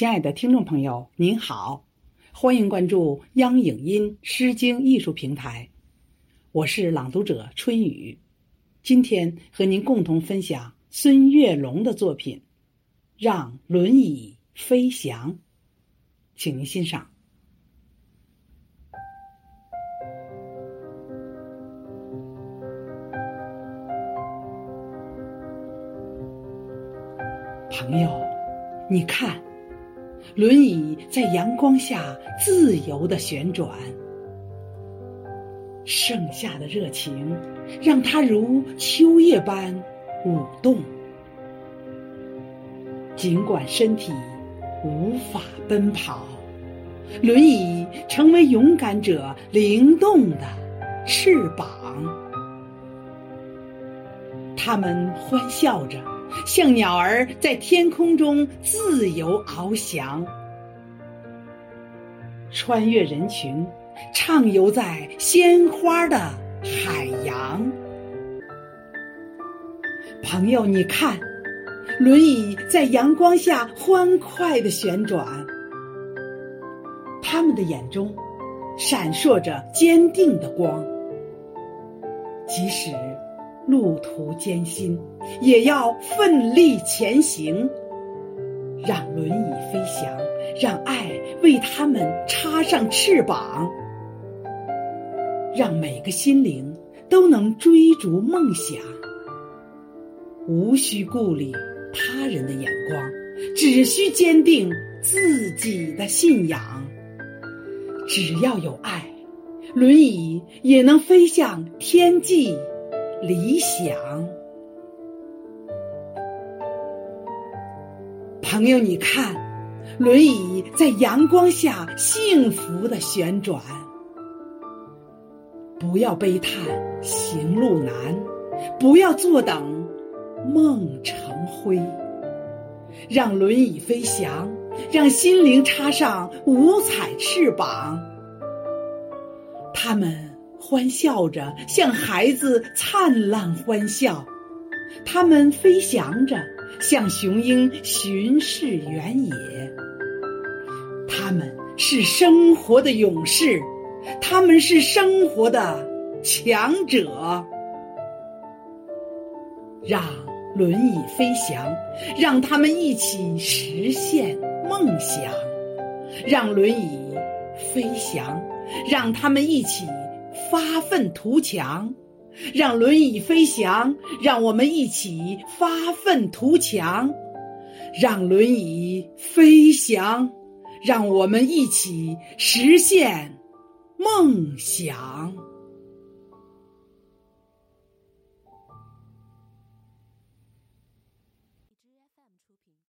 亲爱的听众朋友，您好，欢迎关注央影音诗经艺术平台，我是朗读者春雨，今天和您共同分享孙月龙的作品《让轮椅飞翔》，请您欣赏。朋友，你看。轮椅在阳光下自由的旋转，盛夏的热情让它如秋叶般舞动。尽管身体无法奔跑，轮椅成为勇敢者灵动的翅膀。他们欢笑着。像鸟儿在天空中自由翱翔，穿越人群，畅游在鲜花的海洋。朋友，你看，轮椅在阳光下欢快的旋转，他们的眼中闪烁着坚定的光，即使。路途艰辛，也要奋力前行。让轮椅飞翔，让爱为他们插上翅膀，让每个心灵都能追逐梦想。无需顾虑他人的眼光，只需坚定自己的信仰。只要有爱，轮椅也能飞向天际。理想，朋友，你看，轮椅在阳光下幸福的旋转。不要悲叹行路难，不要坐等梦成灰。让轮椅飞翔，让心灵插上五彩翅膀。他们。欢笑着，像孩子灿烂欢笑；他们飞翔着，像雄鹰巡视原野。他们是生活的勇士，他们是生活的强者。让轮椅飞翔，让他们一起实现梦想；让轮椅飞翔，让他们一起。发愤图强，让轮椅飞翔，让我们一起发愤图强，让轮椅飞翔，让我们一起实现梦想。